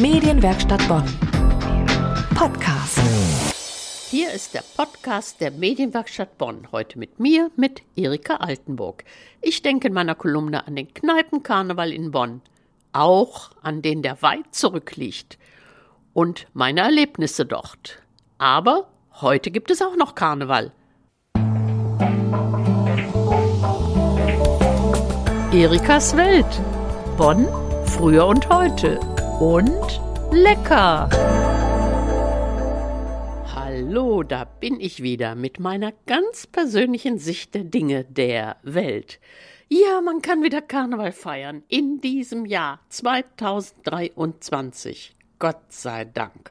Medienwerkstatt Bonn. Podcast. Hier ist der Podcast der Medienwerkstatt Bonn. Heute mit mir, mit Erika Altenburg. Ich denke in meiner Kolumne an den Kneipenkarneval in Bonn. Auch an den, der weit zurückliegt. Und meine Erlebnisse dort. Aber heute gibt es auch noch Karneval. Erikas Welt. Bonn, früher und heute. Und lecker. Hallo, da bin ich wieder mit meiner ganz persönlichen Sicht der Dinge der Welt. Ja, man kann wieder Karneval feiern in diesem Jahr 2023. Gott sei Dank.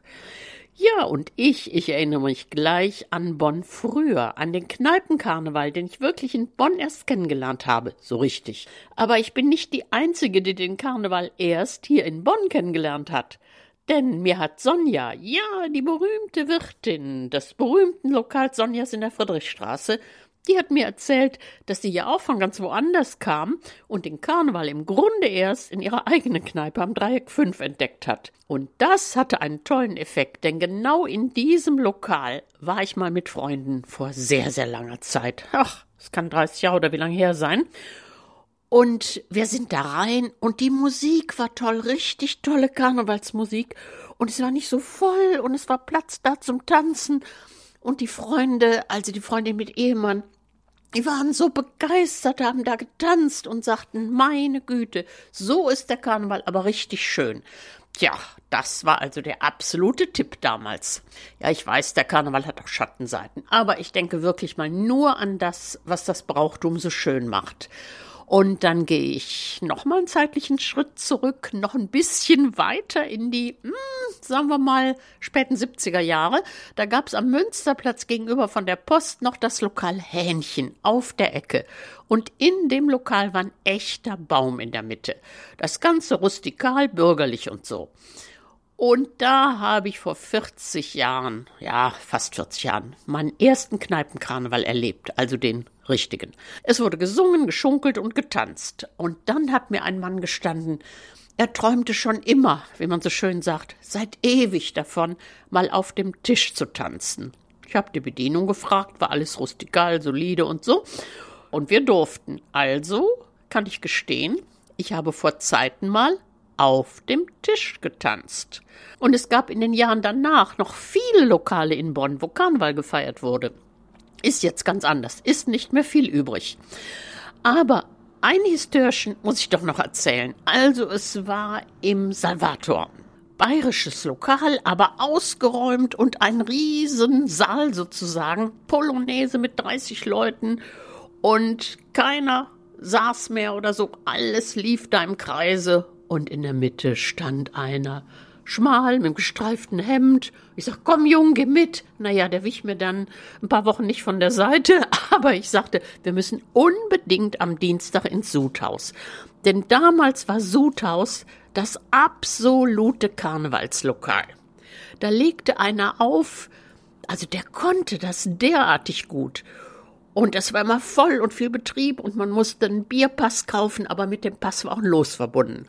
Ja, und ich, ich erinnere mich gleich an Bonn früher, an den Kneipenkarneval, den ich wirklich in Bonn erst kennengelernt habe, so richtig. Aber ich bin nicht die Einzige, die den Karneval erst hier in Bonn kennengelernt hat. Denn mir hat Sonja, ja, die berühmte Wirtin des berühmten Lokals Sonjas in der Friedrichstraße, die hat mir erzählt, dass sie ja auch von ganz woanders kam und den Karneval im Grunde erst in ihrer eigenen Kneipe am Dreieck 5 entdeckt hat. Und das hatte einen tollen Effekt, denn genau in diesem Lokal war ich mal mit Freunden vor sehr, sehr langer Zeit. Ach, es kann 30 Jahre oder wie lange her sein. Und wir sind da rein und die Musik war toll, richtig tolle Karnevalsmusik. Und es war nicht so voll und es war Platz da zum Tanzen. Und die Freunde, also die Freundin mit Ehemann, die waren so begeistert, haben da getanzt und sagten, meine Güte, so ist der Karneval aber richtig schön. Tja, das war also der absolute Tipp damals. Ja, ich weiß, der Karneval hat auch Schattenseiten, aber ich denke wirklich mal nur an das, was das Brauchtum so schön macht. Und dann gehe ich noch mal einen zeitlichen Schritt zurück, noch ein bisschen weiter in die, mh, hm, sagen wir mal, späten 70er Jahre. Da gab es am Münsterplatz gegenüber von der Post noch das Lokal Hähnchen auf der Ecke. Und in dem Lokal war ein echter Baum in der Mitte. Das Ganze rustikal, bürgerlich und so. Und da habe ich vor 40 Jahren, ja, fast 40 Jahren, meinen ersten Kneipenkarneval erlebt, also den richtigen. Es wurde gesungen, geschunkelt und getanzt. Und dann hat mir ein Mann gestanden, er träumte schon immer, wie man so schön sagt, seit ewig davon, mal auf dem Tisch zu tanzen. Ich habe die Bedienung gefragt, war alles rustikal, solide und so. Und wir durften. Also kann ich gestehen, ich habe vor Zeiten mal auf dem Tisch getanzt. Und es gab in den Jahren danach noch viele Lokale in Bonn, wo Karneval gefeiert wurde. Ist jetzt ganz anders, ist nicht mehr viel übrig. Aber ein Histörchen muss ich doch noch erzählen. Also es war im Salvator. Bayerisches Lokal, aber ausgeräumt und ein Riesensaal sozusagen. Polonaise mit 30 Leuten und keiner saß mehr oder so. Alles lief da im Kreise und in der Mitte stand einer schmal, mit einem gestreiften Hemd. Ich sag, komm, Jung, geh mit. Naja, der wich mir dann ein paar Wochen nicht von der Seite, aber ich sagte, wir müssen unbedingt am Dienstag ins Sudhaus. Denn damals war Sudhaus das absolute Karnevalslokal. Da legte einer auf, also der konnte das derartig gut. Und es war immer voll und viel Betrieb und man musste einen Bierpass kaufen, aber mit dem Pass war auch ein Los verbunden.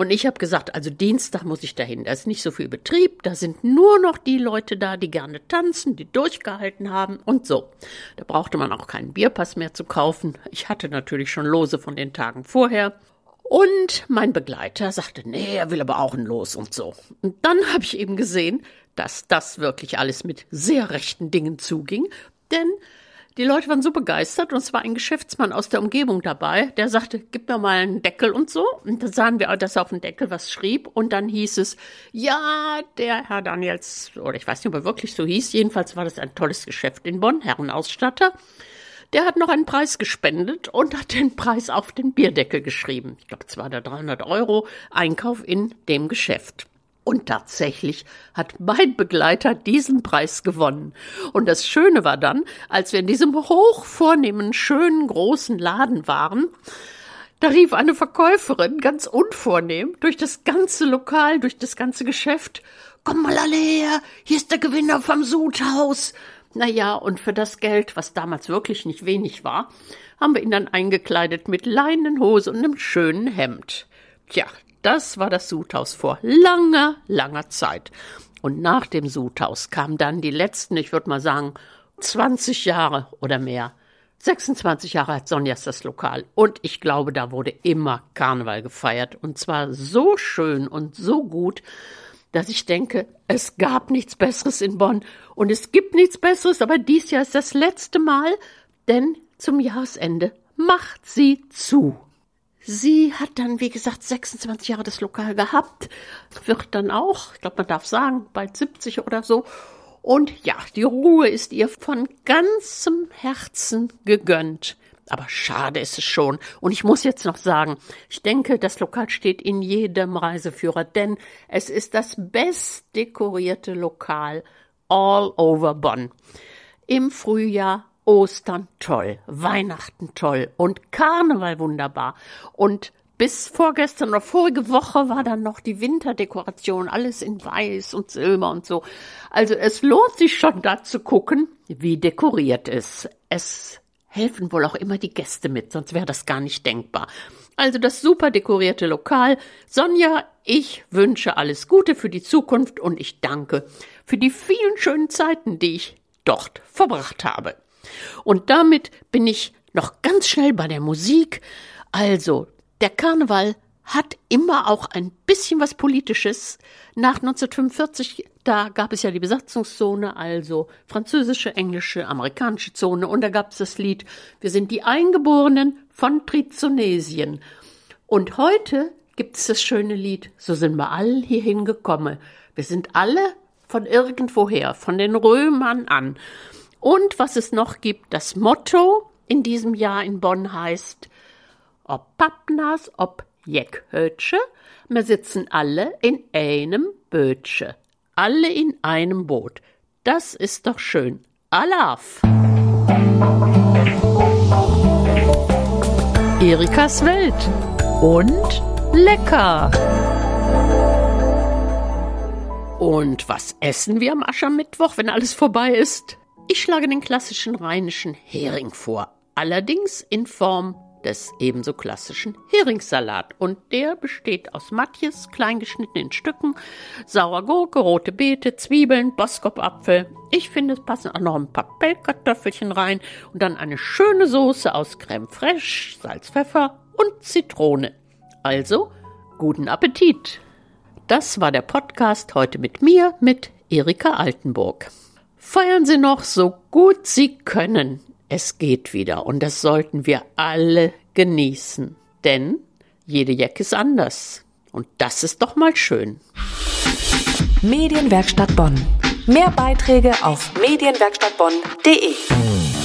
Und ich habe gesagt, also Dienstag muss ich dahin. Da ist nicht so viel Betrieb, da sind nur noch die Leute da, die gerne tanzen, die durchgehalten haben und so. Da brauchte man auch keinen Bierpass mehr zu kaufen. Ich hatte natürlich schon Lose von den Tagen vorher. Und mein Begleiter sagte, nee, er will aber auch ein Los und so. Und dann habe ich eben gesehen, dass das wirklich alles mit sehr rechten Dingen zuging, denn die Leute waren so begeistert und es war ein Geschäftsmann aus der Umgebung dabei, der sagte, gib mir mal einen Deckel und so. Und dann sahen wir, dass er auf dem Deckel was schrieb und dann hieß es, ja, der Herr Daniels, oder ich weiß nicht, ob er wirklich so hieß, jedenfalls war das ein tolles Geschäft in Bonn, Herrenausstatter. Der hat noch einen Preis gespendet und hat den Preis auf den Bierdeckel geschrieben. Ich glaube, es war der 300 Euro Einkauf in dem Geschäft. Und tatsächlich hat mein Begleiter diesen Preis gewonnen. Und das Schöne war dann, als wir in diesem hochvornehmen, schönen, großen Laden waren, da rief eine Verkäuferin ganz unvornehm durch das ganze Lokal, durch das ganze Geschäft, Komm mal alle her, hier ist der Gewinner vom Sudhaus. Na ja, und für das Geld, was damals wirklich nicht wenig war, haben wir ihn dann eingekleidet mit Leinenhose und einem schönen Hemd. Tja, Das war das Sudhaus vor langer, langer Zeit. Und nach dem Sudhaus kamen dann die letzten, ich würde mal sagen, 20 Jahre oder mehr. 26 Jahre hat Sonjas das Lokal. Und ich glaube, da wurde immer Karneval gefeiert. Und zwar so schön und so gut, dass ich denke, es gab nichts Besseres in Bonn. Und es gibt nichts Besseres, aber dies Jahr ist das letzte Mal, denn zum Jahresende macht sie zu. Sie hat dann, wie gesagt, 26 Jahre das Lokal gehabt, wird dann auch, ich glaube, man darf sagen, bald 70 oder so. Und ja, die Ruhe ist ihr von ganzem Herzen gegönnt. Aber schade ist es schon. Und ich muss jetzt noch sagen, ich denke, das Lokal steht in jedem Reiseführer, denn es ist das best dekorierte Lokal all over Bonn. Im Frühjahr Ostern toll, Weihnachten toll und Karneval wunderbar. Und bis vorgestern oder vorige Woche war dann noch die Winterdekoration, alles in Weiß und Silber und so. Also es lohnt sich schon da zu gucken, wie dekoriert ist. Es helfen wohl auch immer die Gäste mit, sonst wäre das gar nicht denkbar. Also das super dekorierte Lokal. Sonja, ich wünsche alles Gute für die Zukunft und ich danke für die vielen schönen Zeiten, die ich dort verbracht habe. Und damit bin ich noch ganz schnell bei der Musik. Also, der Karneval hat immer auch ein bisschen was Politisches. Nach 1945, da gab es ja die Besatzungszone, also französische, englische, amerikanische Zone, und da gab es das Lied Wir sind die Eingeborenen von Trizonesien. Und heute gibt es das schöne Lied So sind wir alle hierhin gekommen. Wir sind alle von irgendwoher, von den Römern an. Und was es noch gibt, das Motto in diesem Jahr in Bonn heißt ob Pappnas, ob Jeckhötsche, wir sitzen alle in einem Bötsche, alle in einem Boot. Das ist doch schön. Alaf! Erikas Welt und lecker! Und was essen wir am Aschermittwoch, wenn alles vorbei ist? Ich schlage den klassischen rheinischen Hering vor, allerdings in Form des ebenso klassischen Heringssalat. Und der besteht aus Matjes, kleingeschnitten in Stücken, saurer Gurke, rote Beete, Zwiebeln, Boskop-Apfel. Ich finde, es passen auch noch ein paar Pellkartoffelchen rein und dann eine schöne Soße aus Creme fraiche, Salz, Pfeffer und Zitrone. Also, guten Appetit! Das war der Podcast heute mit mir, mit Erika Altenburg. Feiern Sie noch so gut Sie können es geht wieder und das sollten wir alle genießen, denn jede Jacke ist anders und das ist doch mal schön. Medienwerkstatt Bonn. Mehr Beiträge auf medienwerkstattbonn.de.